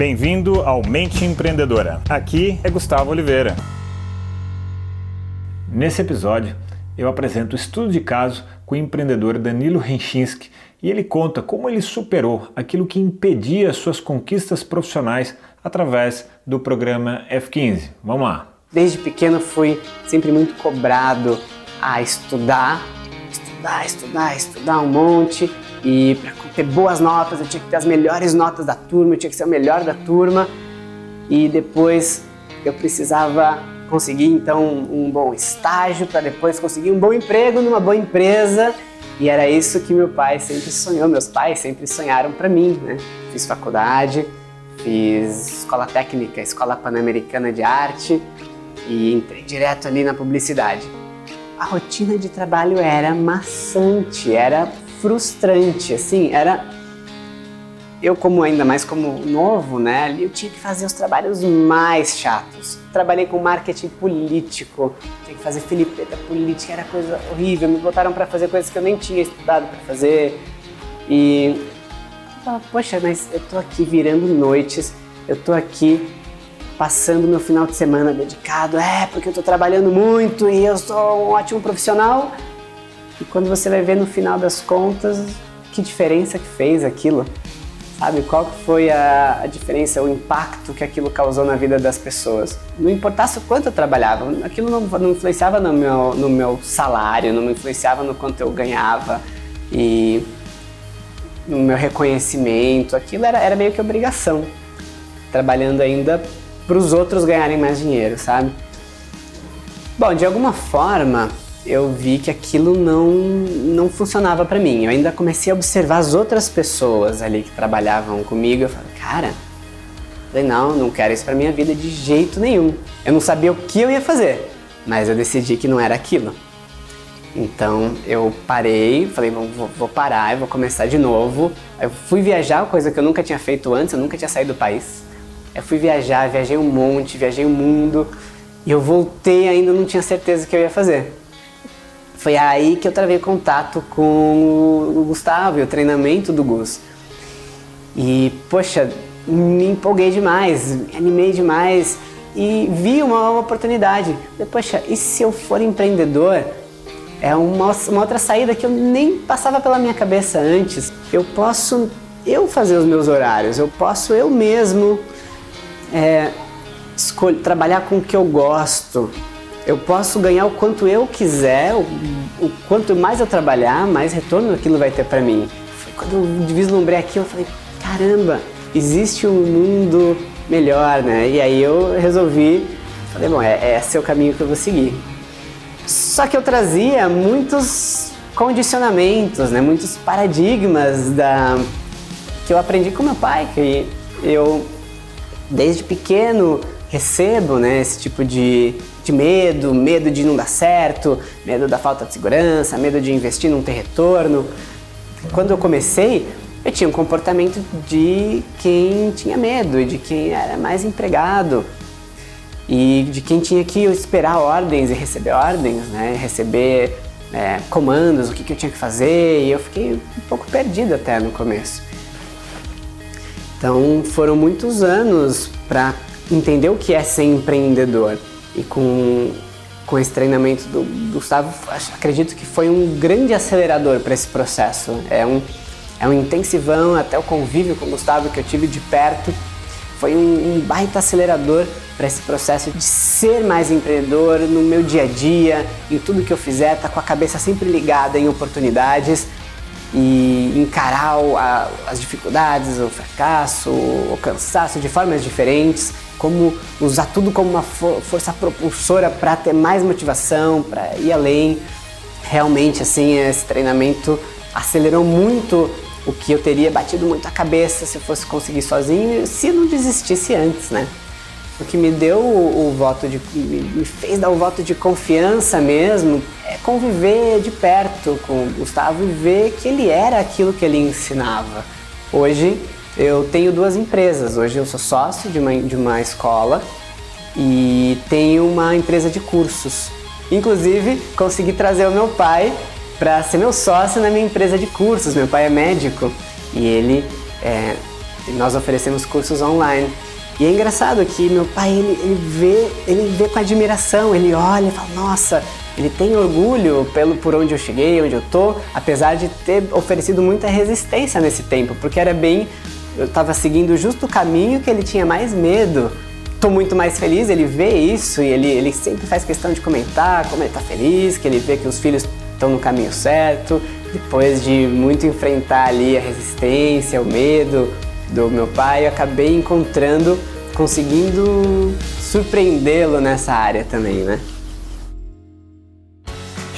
Bem-vindo ao Mente Empreendedora. Aqui é Gustavo Oliveira. Nesse episódio, eu apresento o estudo de caso com o empreendedor Danilo Renchinski e ele conta como ele superou aquilo que impedia suas conquistas profissionais através do programa F15. Vamos lá. Desde pequeno fui sempre muito cobrado a estudar, estudar, estudar, estudar um monte e para ter boas notas eu tinha que ter as melhores notas da turma, eu tinha que ser o melhor da turma e depois eu precisava conseguir então um bom estágio para depois conseguir um bom emprego numa boa empresa e era isso que meu pai sempre sonhou, meus pais sempre sonharam para mim, né? Fiz faculdade, fiz escola técnica, escola pan-americana de arte e entrei direto ali na publicidade. A rotina de trabalho era maçante, era frustrante, assim, era eu como ainda mais como novo, né, eu tinha que fazer os trabalhos mais chatos. Trabalhei com marketing político, tinha que fazer filipeta política, era coisa horrível. Me botaram para fazer coisas que eu nem tinha estudado para fazer. E eu falava, poxa, mas eu tô aqui virando noites, eu tô aqui passando meu final de semana dedicado, é, porque eu tô trabalhando muito e eu sou um ótimo profissional. E quando você vai ver no final das contas, que diferença que fez aquilo? Sabe, qual foi a, a, diferença, o impacto que aquilo causou na vida das pessoas? Não importasse o quanto eu trabalhava, aquilo não, não influenciava no meu, no meu salário, não influenciava no quanto eu ganhava e no meu reconhecimento, aquilo era, era meio que obrigação, trabalhando ainda para os outros ganharem mais dinheiro, sabe? Bom, de alguma forma, eu vi que aquilo não, não funcionava para mim. Eu ainda comecei a observar as outras pessoas ali que trabalhavam comigo. Eu falei, cara, não, não quero isso para minha vida de jeito nenhum. Eu não sabia o que eu ia fazer, mas eu decidi que não era aquilo. Então eu parei, falei, vou, vou parar, eu vou começar de novo. Eu fui viajar, coisa que eu nunca tinha feito antes, eu nunca tinha saído do país. Eu fui viajar, viajei um monte, viajei o um mundo. E eu voltei ainda não tinha certeza o que eu ia fazer. Foi aí que eu travei contato com o Gustavo e o treinamento do Gus. E, poxa, me empolguei demais, me animei demais e vi uma, uma oportunidade. Poxa, e se eu for empreendedor? É uma, uma outra saída que eu nem passava pela minha cabeça antes. Eu posso eu fazer os meus horários, eu posso eu mesmo é, trabalhar com o que eu gosto, eu posso ganhar o quanto eu quiser, o, o quanto mais eu trabalhar, mais retorno aquilo vai ter para mim. Foi quando eu vislumbrei aquilo, eu falei, caramba, existe um mundo melhor, né? E aí eu resolvi, falei, bom, é, é esse é o caminho que eu vou seguir. Só que eu trazia muitos condicionamentos, né? Muitos paradigmas da que eu aprendi com meu pai, que eu desde pequeno recebo, né, esse tipo de de medo, medo de não dar certo, medo da falta de segurança, medo de investir não ter retorno. Quando eu comecei, eu tinha um comportamento de quem tinha medo de quem era mais empregado e de quem tinha que esperar ordens e receber ordens, né? Receber é, comandos, o que, que eu tinha que fazer e eu fiquei um pouco perdido até no começo. Então foram muitos anos para entender o que é ser empreendedor. E com, com esse treinamento do Gustavo, acredito que foi um grande acelerador para esse processo. É um, é um intensivão, até o convívio com o Gustavo que eu tive de perto, foi um, um baita acelerador para esse processo de ser mais empreendedor no meu dia a dia, em tudo que eu fizer, tá com a cabeça sempre ligada em oportunidades e encarar a, as dificuldades, o fracasso, o cansaço de formas diferentes como usar tudo como uma força propulsora para ter mais motivação, para ir além. Realmente, assim, esse treinamento acelerou muito o que eu teria batido muito a cabeça se eu fosse conseguir sozinho, se não desistisse antes, né? O que me deu o, o voto de. me fez dar o voto de confiança mesmo é conviver de perto com o Gustavo e ver que ele era aquilo que ele ensinava. Hoje eu tenho duas empresas. Hoje eu sou sócio de uma, de uma escola e tenho uma empresa de cursos. Inclusive, consegui trazer o meu pai para ser meu sócio na minha empresa de cursos. Meu pai é médico e ele é, nós oferecemos cursos online. E é engraçado que meu pai ele, ele vê ele vê com admiração, ele olha e fala nossa ele tem orgulho pelo por onde eu cheguei, onde eu tô, apesar de ter oferecido muita resistência nesse tempo, porque era bem eu estava seguindo justo o caminho que ele tinha mais medo. Tô muito mais feliz, ele vê isso e ele, ele sempre faz questão de comentar como ele tá feliz, que ele vê que os filhos estão no caminho certo. Depois de muito enfrentar ali a resistência, o medo do meu pai, eu acabei encontrando, conseguindo surpreendê-lo nessa área também, né?